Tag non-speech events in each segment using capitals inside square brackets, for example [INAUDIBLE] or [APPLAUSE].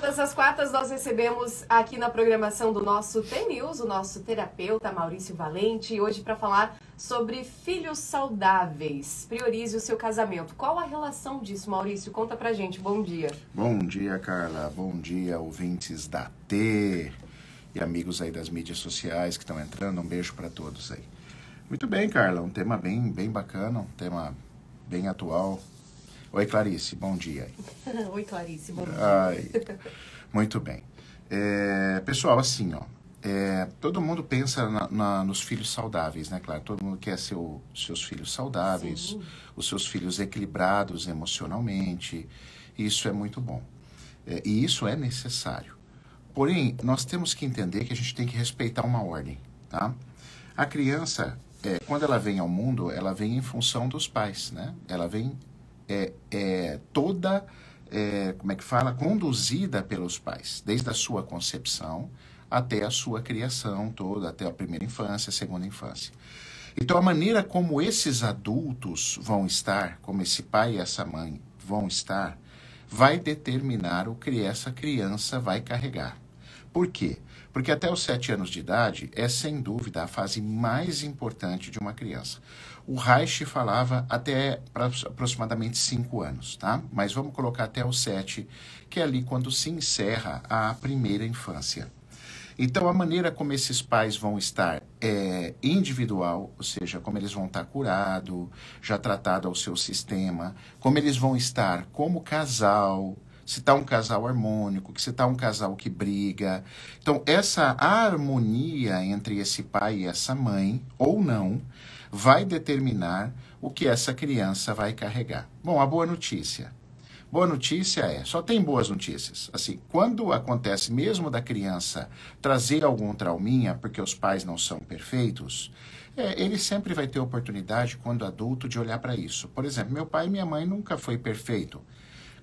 Todas as quartas nós recebemos aqui na programação do nosso T-News o nosso terapeuta Maurício Valente hoje para falar sobre filhos saudáveis. Priorize o seu casamento. Qual a relação disso, Maurício? Conta pra gente. Bom dia. Bom dia, Carla. Bom dia, ouvintes da T e amigos aí das mídias sociais que estão entrando. Um beijo para todos aí. Muito bem, Carla. Um tema bem, bem bacana, um tema bem atual. Oi, Clarice, bom dia. [LAUGHS] Oi, Clarice, bom dia. Ai, muito bem. É, pessoal, assim, ó, é, todo mundo pensa na, na, nos filhos saudáveis, né, claro? Todo mundo quer seu, seus filhos saudáveis, Sim. os seus filhos equilibrados emocionalmente. Isso é muito bom. É, e isso é necessário. Porém, nós temos que entender que a gente tem que respeitar uma ordem, tá? A criança, é, quando ela vem ao mundo, ela vem em função dos pais, né? Ela vem é, é toda, é, como é que fala, conduzida pelos pais, desde a sua concepção até a sua criação toda, até a primeira infância, a segunda infância. Então, a maneira como esses adultos vão estar, como esse pai e essa mãe vão estar, vai determinar o que essa criança vai carregar. Por quê? Porque até os sete anos de idade é, sem dúvida, a fase mais importante de uma criança. O Reich falava até aproximadamente cinco anos, tá? Mas vamos colocar até os sete, que é ali quando se encerra a primeira infância. Então, a maneira como esses pais vão estar é individual, ou seja, como eles vão estar curado, já tratado ao seu sistema, como eles vão estar como casal, se está um casal harmônico, se está um casal que briga. Então, essa harmonia entre esse pai e essa mãe, ou não, vai determinar o que essa criança vai carregar. Bom, a boa notícia. Boa notícia é, só tem boas notícias. Assim, quando acontece mesmo da criança trazer algum trauminha, porque os pais não são perfeitos, é, ele sempre vai ter oportunidade, quando adulto, de olhar para isso. Por exemplo, meu pai e minha mãe nunca foi perfeito.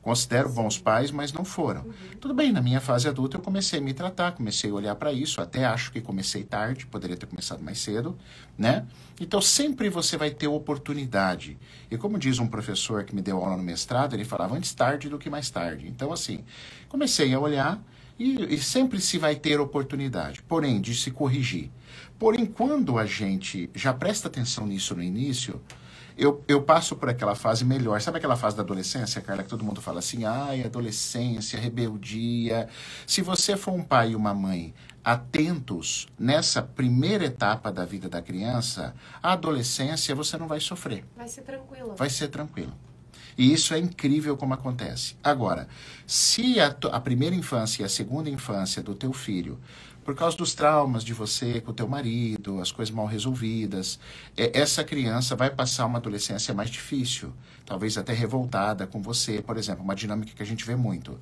Considero bons pais, mas não foram. Tudo bem, na minha fase adulta eu comecei a me tratar, comecei a olhar para isso, até acho que comecei tarde, poderia ter começado mais cedo, né? Então sempre você vai ter oportunidade. E como diz um professor que me deu aula no mestrado, ele falava antes tarde do que mais tarde. Então assim, comecei a olhar e, e sempre se vai ter oportunidade, porém de se corrigir. Porém, quando a gente já presta atenção nisso no início, eu, eu passo por aquela fase melhor. Sabe aquela fase da adolescência, Carla, que todo mundo fala assim, ai, adolescência, rebeldia. Se você for um pai e uma mãe atentos nessa primeira etapa da vida da criança, a adolescência você não vai sofrer. Vai ser tranquilo. Vai ser tranquilo. E isso é incrível como acontece. Agora, se a, a primeira infância e a segunda infância do teu filho por causa dos traumas de você com o teu marido, as coisas mal resolvidas, é, essa criança vai passar uma adolescência mais difícil, talvez até revoltada com você, por exemplo, uma dinâmica que a gente vê muito.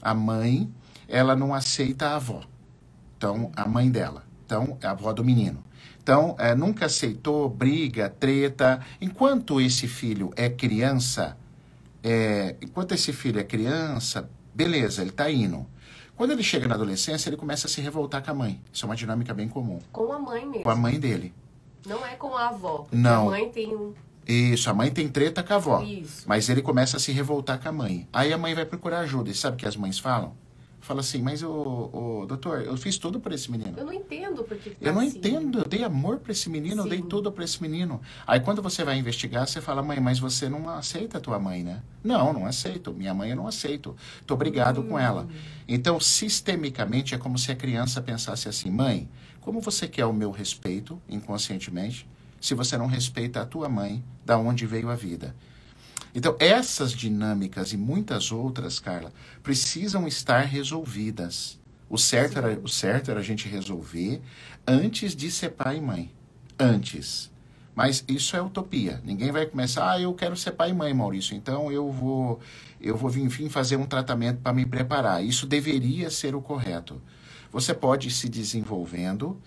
A mãe, ela não aceita a avó, então a mãe dela, então é a avó do menino. Então, é, nunca aceitou briga, treta. Enquanto esse filho é criança, é, enquanto esse filho é criança, beleza, ele está indo. Quando ele chega na adolescência, ele começa a se revoltar com a mãe. Isso é uma dinâmica bem comum. Com a mãe mesmo. Com a mãe dele. Não é com a avó. Não. A mãe tem um. Isso, a mãe tem treta com a avó. Isso. Mas ele começa a se revoltar com a mãe. Aí a mãe vai procurar ajuda. E sabe o que as mães falam? Fala assim, mas o, doutor, eu fiz tudo para esse menino. Eu não entendo porque tá Eu não assim. entendo, eu dei amor para esse menino, Sim. eu dei tudo para esse menino. Aí quando você vai investigar, você fala, mãe, mas você não aceita a tua mãe, né? Não, não aceito. Minha mãe eu não aceito. Tô obrigado hum. com ela. Hum. Então, sistemicamente é como se a criança pensasse assim, mãe, como você quer o meu respeito inconscientemente, se você não respeita a tua mãe, da onde veio a vida? Então, essas dinâmicas e muitas outras, Carla, precisam estar resolvidas. O certo, era, o certo era a gente resolver antes de ser pai e mãe. Antes. Mas isso é utopia. Ninguém vai começar, ah, eu quero ser pai e mãe, Maurício, então eu vou, eu vou enfim fazer um tratamento para me preparar. Isso deveria ser o correto. Você pode ir se desenvolvendo,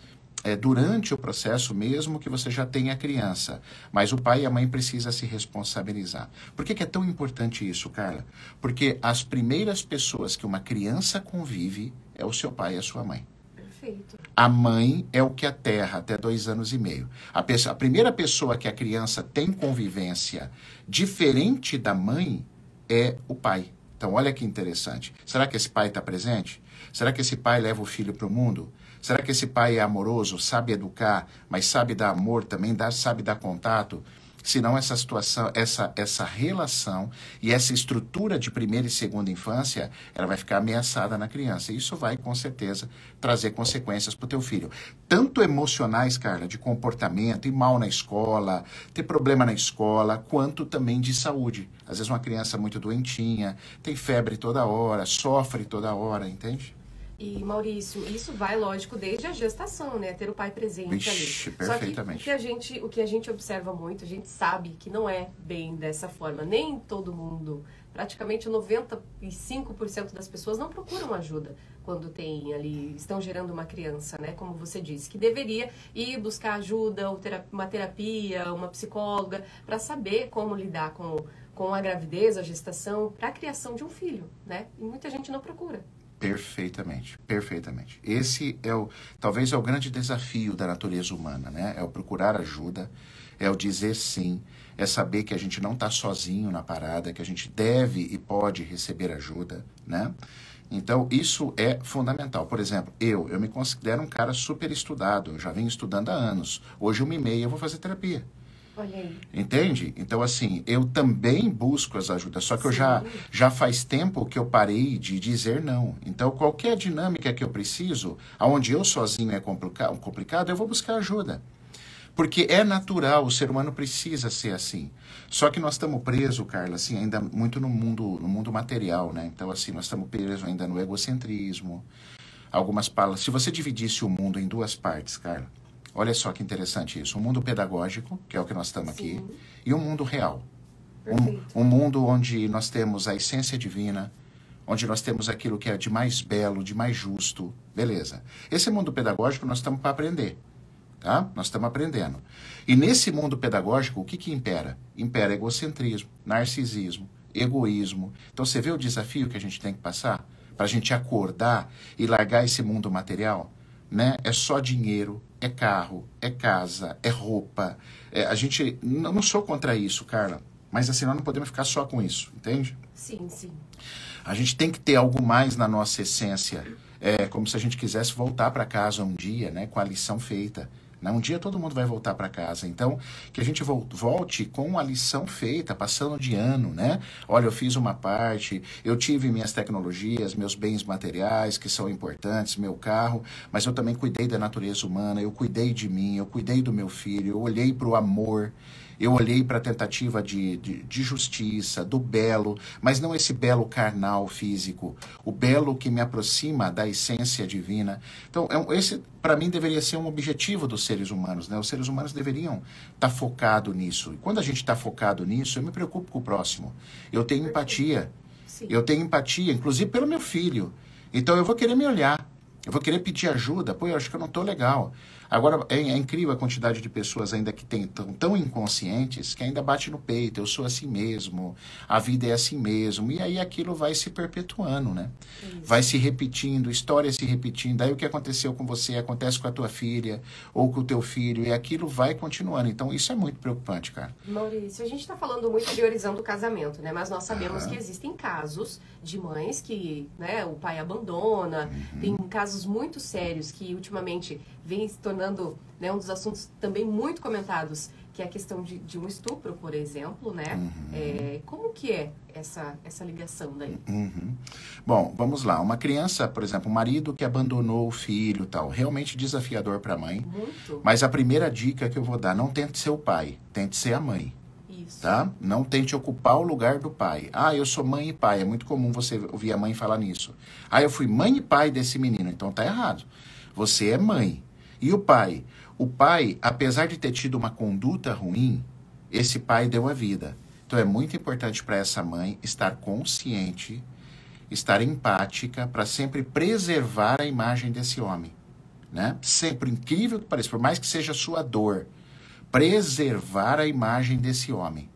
é, durante o processo mesmo que você já tenha a criança. Mas o pai e a mãe precisam se responsabilizar. Por que, que é tão importante isso, Carla? Porque as primeiras pessoas que uma criança convive é o seu pai e a sua mãe. Perfeito. A mãe é o que aterra até dois anos e meio. A, pessoa, a primeira pessoa que a criança tem convivência diferente da mãe é o pai. Então, olha que interessante. Será que esse pai está presente? Será que esse pai leva o filho para o mundo? Será que esse pai é amoroso, sabe educar, mas sabe dar amor também, dá, sabe dar contato? Senão essa situação, essa, essa relação e essa estrutura de primeira e segunda infância, ela vai ficar ameaçada na criança. E isso vai, com certeza, trazer consequências para o teu filho. Tanto emocionais, Carla, de comportamento, ir mal na escola, ter problema na escola, quanto também de saúde. Às vezes uma criança muito doentinha, tem febre toda hora, sofre toda hora, entende? E Maurício, isso vai, lógico, desde a gestação, né? Ter o pai presente Vixe, ali. perfeitamente. Só que o que, a gente, o que a gente observa muito, a gente sabe que não é bem dessa forma. Nem todo mundo, praticamente 95% das pessoas não procuram ajuda quando tem ali, estão gerando uma criança, né? Como você disse, que deveria ir buscar ajuda, uma terapia, uma psicóloga, para saber como lidar com, com a gravidez, a gestação, para a criação de um filho, né? E muita gente não procura. Perfeitamente, perfeitamente. Esse é o, talvez é o grande desafio da natureza humana, né? É o procurar ajuda, é o dizer sim, é saber que a gente não está sozinho na parada, que a gente deve e pode receber ajuda, né? Então, isso é fundamental. Por exemplo, eu, eu me considero um cara super estudado, eu já venho estudando há anos. Hoje, uma e meia, eu vou fazer terapia. Olha aí. Entende? Então, assim, eu também busco as ajudas, só que Sim. eu já, já faz tempo que eu parei de dizer não. Então, qualquer dinâmica que eu preciso, aonde eu sozinho é complicado, complicado eu vou buscar ajuda. Porque é natural, o ser humano precisa ser assim. Só que nós estamos presos, Carla, assim, ainda muito no mundo, no mundo material, né? Então, assim, nós estamos presos ainda no egocentrismo. Algumas palavras. Se você dividisse o mundo em duas partes, Carla, Olha só que interessante isso. Um mundo pedagógico, que é o que nós estamos aqui, e um mundo real. Um, um, mundo onde nós temos a essência divina, onde nós temos aquilo que é de mais belo, de mais justo. Beleza. Esse mundo pedagógico nós estamos para aprender. Tá? Nós estamos aprendendo. E nesse mundo pedagógico, o que, que impera? Impera egocentrismo, narcisismo, egoísmo. Então você vê o desafio que a gente tem que passar para a gente acordar e largar esse mundo material? Né? É só dinheiro, é carro, é casa, é roupa. É, a gente. Não, não sou contra isso, Carla. Mas assim, nós não podemos ficar só com isso, entende? Sim, sim. A gente tem que ter algo mais na nossa essência. É como se a gente quisesse voltar para casa um dia, né, com a lição feita. Né? Um dia todo mundo vai voltar para casa. Então, que a gente volte com a lição feita, passando de ano, né? Olha, eu fiz uma parte, eu tive minhas tecnologias, meus bens materiais, que são importantes, meu carro, mas eu também cuidei da natureza humana, eu cuidei de mim, eu cuidei do meu filho, eu olhei para o amor. Eu olhei para a tentativa de, de, de, justiça, do belo, mas não esse belo carnal físico, o belo que me aproxima da essência divina. Então, é, esse para mim deveria ser um objetivo dos seres humanos. Né? Os seres humanos deveriam estar tá focado nisso. E quando a gente está focado nisso, eu me preocupo com o próximo. Eu tenho empatia. Sim. Eu tenho empatia, inclusive pelo meu filho. Então eu vou querer me olhar. Eu vou querer pedir ajuda. Pô, eu acho que eu não estou legal. Agora, é, é, incrível a quantidade de pessoas ainda que tem, tão, tão inconscientes que ainda bate no peito, eu sou assim mesmo, a vida é assim mesmo. E aí aquilo vai se perpetuando, né? Isso. Vai se repetindo, história se repetindo. Aí o que aconteceu com você acontece com a tua filha ou com o teu filho, e aquilo vai continuando. Então isso é muito preocupante, cara. Maurício, a gente está falando muito priorizando o casamento, né? Mas nós sabemos uhum. que existem casos de mães que né, o pai abandona, uhum. tem casos muito sérios que ultimamente vem se tornando né, um dos assuntos também muito comentados, que é a questão de, de um estupro, por exemplo, né? Uhum. É, como que é essa, essa ligação daí? Uhum. Bom, vamos lá. Uma criança, por exemplo, um marido que abandonou o filho tal, realmente desafiador para a mãe. Muito. Mas a primeira dica que eu vou dar, não tente ser o pai, tente ser a mãe. Isso. Tá? Não tente ocupar o lugar do pai. Ah, eu sou mãe e pai. É muito comum você ouvir a mãe falar nisso. Ah, eu fui mãe e pai desse menino. Então tá errado. Você é mãe. E o pai? O pai, apesar de ter tido uma conduta ruim, esse pai deu a vida. Então é muito importante para essa mãe estar consciente, estar empática, para sempre preservar a imagem desse homem. Né? Sempre incrível que pareça, por mais que seja sua dor, preservar a imagem desse homem.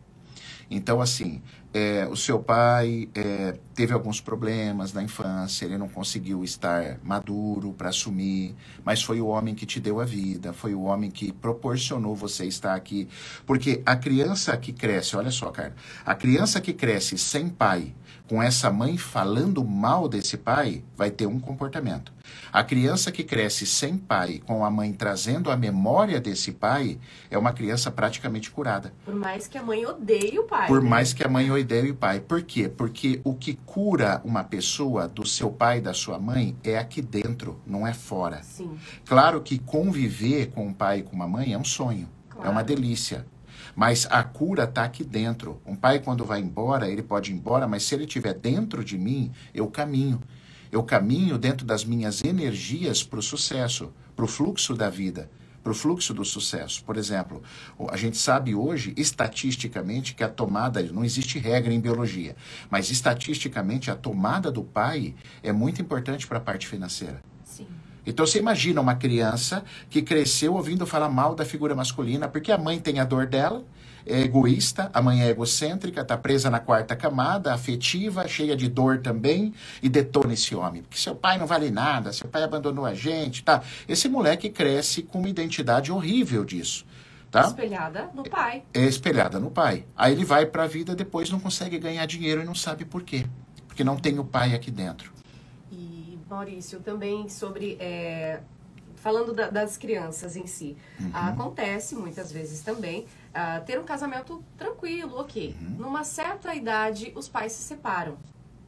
Então, assim, é, o seu pai é, teve alguns problemas na infância, ele não conseguiu estar maduro para assumir, mas foi o homem que te deu a vida, foi o homem que proporcionou você estar aqui. Porque a criança que cresce, olha só, cara, a criança que cresce sem pai, com essa mãe falando mal desse pai, vai ter um comportamento. A criança que cresce sem pai, com a mãe trazendo a memória desse pai, é uma criança praticamente curada. Por mais que a mãe odeie o pai. Por né? mais que a mãe odeie o pai. Por quê? Porque o que cura uma pessoa do seu pai e da sua mãe é aqui dentro, não é fora. Sim. Claro que conviver com um pai e com uma mãe é um sonho, Claro. é uma delícia. Mas a cura está aqui dentro. Um pai, quando vai embora, ele pode ir embora, mas se ele estiver dentro de mim, eu caminho. Eu caminho dentro das minhas energias para o sucesso, para o fluxo da vida, para o fluxo do sucesso. Por exemplo, a gente sabe hoje, estatisticamente, que a tomada, não existe regra em biologia, mas estatisticamente a tomada do pai é muito importante para a parte financeira. Sim. Então você imagina uma criança que cresceu ouvindo falar mal da figura masculina, porque a mãe tem a dor dela, é egoísta, a mãe é egocêntrica, está presa na quarta camada, afetiva, cheia de dor também, e detona esse homem. Porque seu pai não vale nada, seu pai abandonou a gente, tá? Esse moleque cresce com uma identidade horrível disso, tá? Espelhada no pai. É espelhada no pai. Aí ele vai para a vida, depois não consegue ganhar dinheiro e não sabe por quê. Porque não tem o pai aqui dentro. E, Maurício, também sobre. é, falando da- das crianças em si. Uhum. Acontece muitas vezes também ah, ter um casamento tranquilo, ok. Uhum. Numa certa idade, os pais se separam.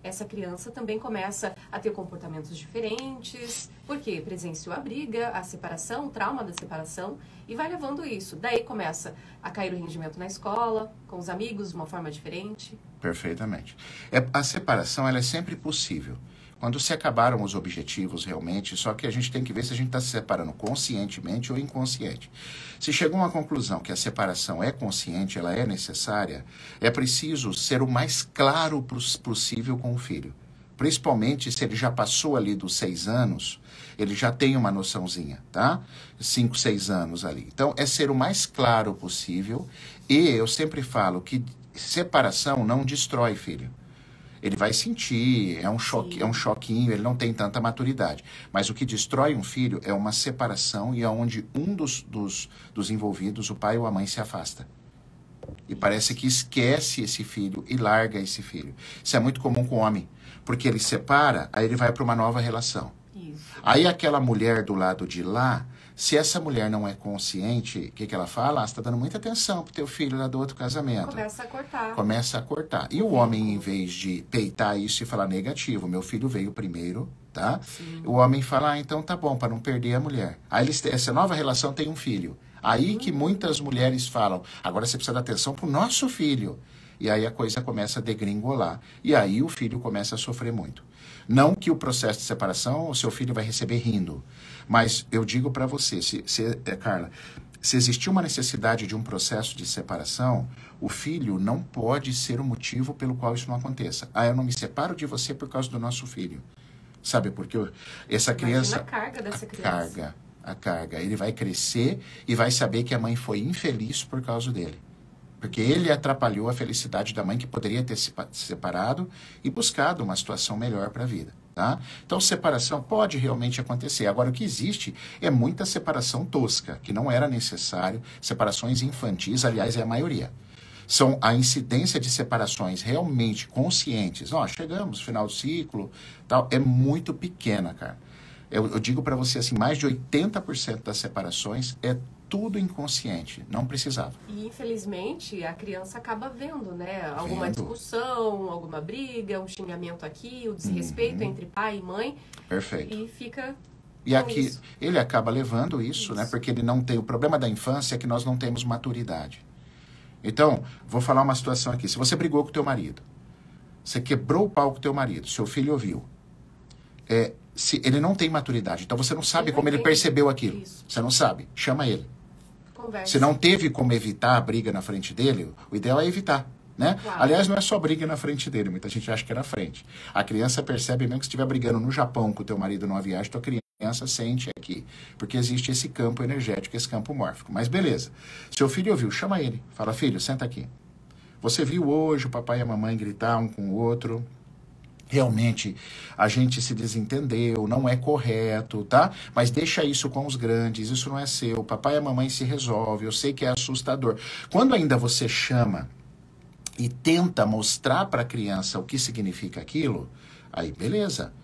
Essa criança também começa a ter comportamentos diferentes, porque presenciou a briga, a separação, o trauma da separação, e vai levando isso. Daí começa a cair o rendimento na escola, com os amigos, de uma forma diferente. Perfeitamente. É, a separação ela é sempre possível. Quando se acabaram os objetivos realmente, só que a gente tem que ver se a gente está se separando conscientemente ou inconsciente. Se chegou a uma conclusão que a separação é consciente, ela é necessária, é preciso ser o mais claro pos- possível com o filho. Principalmente se ele já passou ali dos seis anos, ele já tem uma noçãozinha, tá? Cinco, seis anos ali. Então, é ser o mais claro possível. E eu sempre falo que separação não destrói filho. Ele vai sentir, é um choque, Sim. é um choquinho, ele não tem tanta maturidade. Mas o que destrói um filho é uma separação e aonde um dos, dos, dos envolvidos, o pai ou a mãe, se afasta. E parece que esquece esse filho e larga esse filho. Isso é muito comum com o homem, porque ele separa, aí ele vai para uma nova relação. Isso. Aí aquela mulher do lado de lá, se essa mulher não é consciente, o que, que ela fala? Ah, você está dando muita atenção pro teu filho lá do outro casamento. Começa a cortar. Começa a cortar. E o homem, em vez de peitar isso e falar negativo, meu filho veio primeiro, tá? Sim. O homem fala, ah, então tá bom, para não perder a mulher. Aí eles, essa nova relação tem um filho. Aí que muitas mulheres falam, agora você precisa dar atenção pro nosso filho. E aí a coisa começa a degringolar. E aí o filho começa a sofrer muito. Não que o processo de separação o seu filho vai receber rindo. Mas eu digo para você, se, se, eh, Carla, se existir uma necessidade de um processo de separação, o filho não pode ser o motivo pelo qual isso não aconteça. Ah, eu não me separo de você por causa do nosso filho. Sabe por quê? Essa criança. Imagina a carga dessa a criança. carga, a carga. Ele vai crescer e vai saber que a mãe foi infeliz por causa dele. Porque ele atrapalhou a felicidade da mãe que poderia ter se pa- se separado e buscado uma situação melhor para a vida. Tá? Então, separação pode realmente acontecer. Agora, o que existe é muita separação tosca, que não era necessário, separações infantis, aliás, é a maioria. São a incidência de separações realmente conscientes. Ó, chegamos final do ciclo, tal, é muito pequena, cara. Eu, eu digo para você assim, mais de 80% das separações é tudo inconsciente, não precisava. E infelizmente a criança acaba vendo, né? Alguma Vendo. discussão, alguma briga, um xingamento aqui, o desrespeito Uhum. entre pai e mãe Perfeito. e fica E aqui isso. ele acaba levando isso, né? Isso. Porque ele não tem o problema da infância é que nós não temos maturidade. Então, vou falar uma situação aqui. Se você brigou com o teu marido, você quebrou o pau com o teu marido, seu filho ouviu. É, se ele não tem maturidade, então você não sabe Ele como ele percebeu aquilo. Isso. Você não sabe. Chama ele. Conversa. Se não teve como evitar a briga na frente dele, o ideal é evitar. Né? Claro. Aliás, não é só briga na frente dele, muita gente acha que é na frente. A criança percebe mesmo que se estiver brigando no Japão com o teu marido numa viagem, tua criança sente aqui. Porque existe esse campo energético, esse campo mórfico. Mas beleza. Seu filho ouviu, chama ele. Fala, filho, senta aqui. Você viu hoje o papai e a mamãe gritar um com o outro realmente a gente se desentendeu, não é correto, tá? Mas deixa isso com os grandes, isso não é seu. Papai e mamãe se resolve, eu sei que é assustador. Quando ainda você chama e tenta mostrar para a criança o que significa aquilo, aí beleza,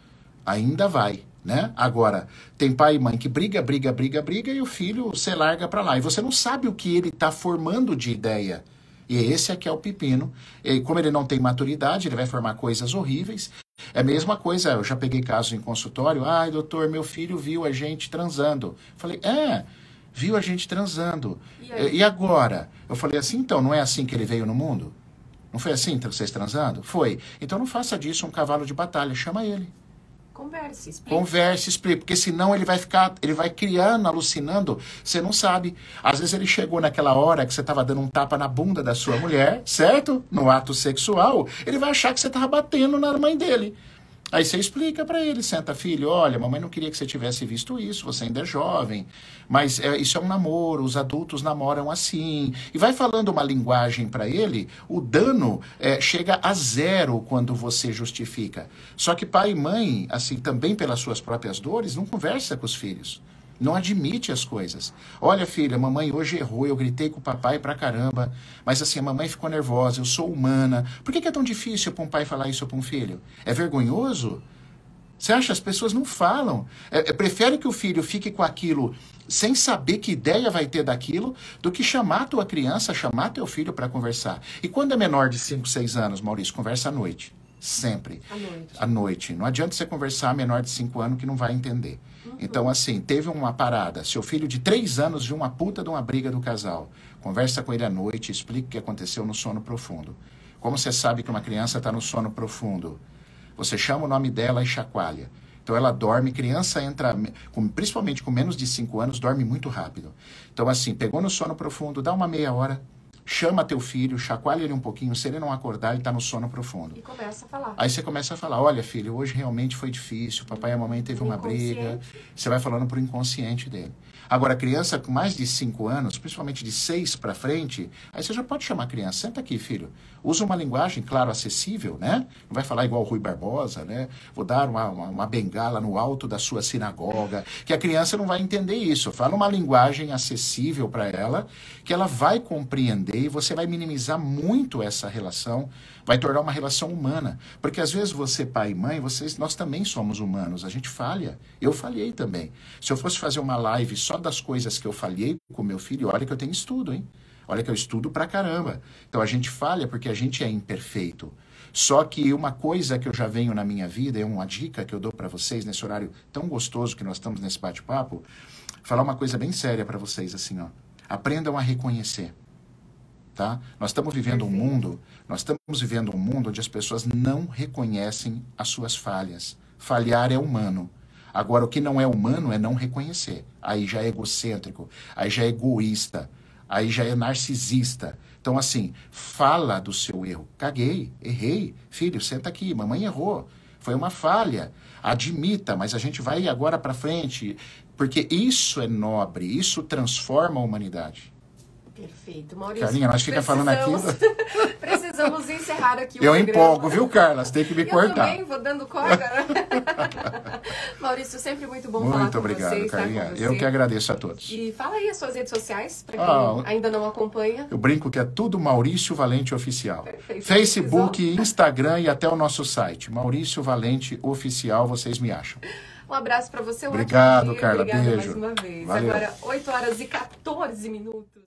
ainda vai. Né? Agora, tem pai e mãe que briga, briga, briga, briga e o filho você larga para lá. E você não sabe o que ele está formando de ideia. E esse aqui é o pepino. E como ele não tem maturidade, ele vai formar coisas horríveis. É a mesma coisa, eu já peguei casos em consultório. Ai, doutor, meu filho viu a gente transando. Falei, é, viu a gente transando. E, e agora? Eu falei assim, então, não é assim que ele veio no mundo? Não foi assim vocês transando? Foi. Então não faça disso um cavalo de batalha, chama ele. Converse, explique. Converse, explique, porque senão ele vai ficar, ele vai criando, alucinando, você não sabe. Às vezes ele chegou naquela hora que você estava dando um tapa na bunda da sua mulher, certo? No ato sexual, ele vai achar que você estava batendo na mãe dele. Aí você explica para ele, senta, filho, olha, mamãe não queria que você tivesse visto isso, você ainda é jovem, mas é, isso é um namoro, os adultos namoram assim. E vai falando uma linguagem para ele, o dano é, chega a zero quando você justifica. Só que pai e mãe, assim, também pelas suas próprias dores, não conversa com os filhos. Não admite as coisas. Olha, filha, mamãe hoje errou, eu gritei com o papai pra caramba, mas assim, a mamãe ficou nervosa, eu sou humana. Por que, que é tão difícil para um pai falar isso para um filho? É vergonhoso? Você acha? As pessoas não falam. É, é, prefere que o filho fique com aquilo sem saber que ideia vai ter daquilo, do que chamar a tua criança, chamar teu filho para conversar. E quando é menor de 5, 6 anos, Maurício, conversa à noite. Sempre. À noite. À noite. Não adianta você conversar menor de 5 anos que não vai entender. Uhum. Então, assim, teve uma parada. Seu filho de 3 anos viu uma puta de uma briga do casal. Conversa com ele à noite, explica o que aconteceu no sono profundo. Como você sabe que uma criança está no sono profundo? Você chama o nome dela e chacoalha. Então ela dorme, criança entra, principalmente com menos de 5 anos, dorme muito rápido. Então, assim, pegou no sono profundo, dá uma meia hora, chama teu filho, chacoalha ele um pouquinho, se ele não acordar, ele está no sono profundo. E começa a falar. Aí você começa a falar, olha filho, hoje realmente foi difícil, papai e a mamãe teve uma briga. Você vai falando pro inconsciente dele. Agora, criança com mais de 5 anos, principalmente de 6 para frente, aí você já pode chamar a criança, senta aqui, filho. Usa uma linguagem, claro, acessível, né? Não vai falar igual o Rui Barbosa, né? Vou dar uma, uma, uma bengala no alto da sua sinagoga, que a criança não vai entender isso. Fala uma linguagem acessível para ela, que ela vai compreender e você vai minimizar muito essa relação, vai tornar uma relação humana. Porque às vezes você, pai e mãe, vocês, nós também somos humanos, a gente falha. Eu falhei também. Se eu fosse fazer uma live só das coisas que eu falhei com meu filho, olha que eu tenho estudo, hein? Olha que eu estudo pra caramba. Então a gente falha porque a gente é imperfeito. Só que uma coisa que eu já venho na minha vida, é uma dica que eu dou para vocês nesse horário tão gostoso que nós estamos nesse bate-papo, falar uma coisa bem séria para vocês assim, ó. Aprendam a reconhecer. Tá? Nós estamos vivendo um mundo, nós estamos vivendo um mundo onde as pessoas não reconhecem as suas falhas. Falhar é humano. Agora, o que não é humano é não reconhecer. Aí já é egocêntrico, aí já é egoísta, aí já é narcisista. Então, assim, fala do seu erro. Caguei, errei. Filho, senta aqui, mamãe errou. Foi uma falha. Admita, mas a gente vai agora para frente. Porque isso é nobre, isso transforma a humanidade. Perfeito. Maurício, Carlinha, nós fica falando aqui. [LAUGHS] precisamos encerrar aqui o Eu programa. empolgo, viu, Carla? Você tem que me eu cortar. também vou dando corda. [LAUGHS] Maurício, sempre muito bom falar Muito com obrigado, você, estar Carlinha. com você. Eu que agradeço a todos. E fala aí as suas redes sociais, para quem Ah, ainda não acompanha. Eu brinco que é tudo Maurício Valente Oficial. Perfeito. Facebook, Instagram e até o nosso site. Maurício Valente Oficial, vocês me acham. Um abraço para você. Um Obrigado, dia. Carla. Obrigada Beijo. mais uma vez. Valeu. Agora, 8 horas e 14 minutos.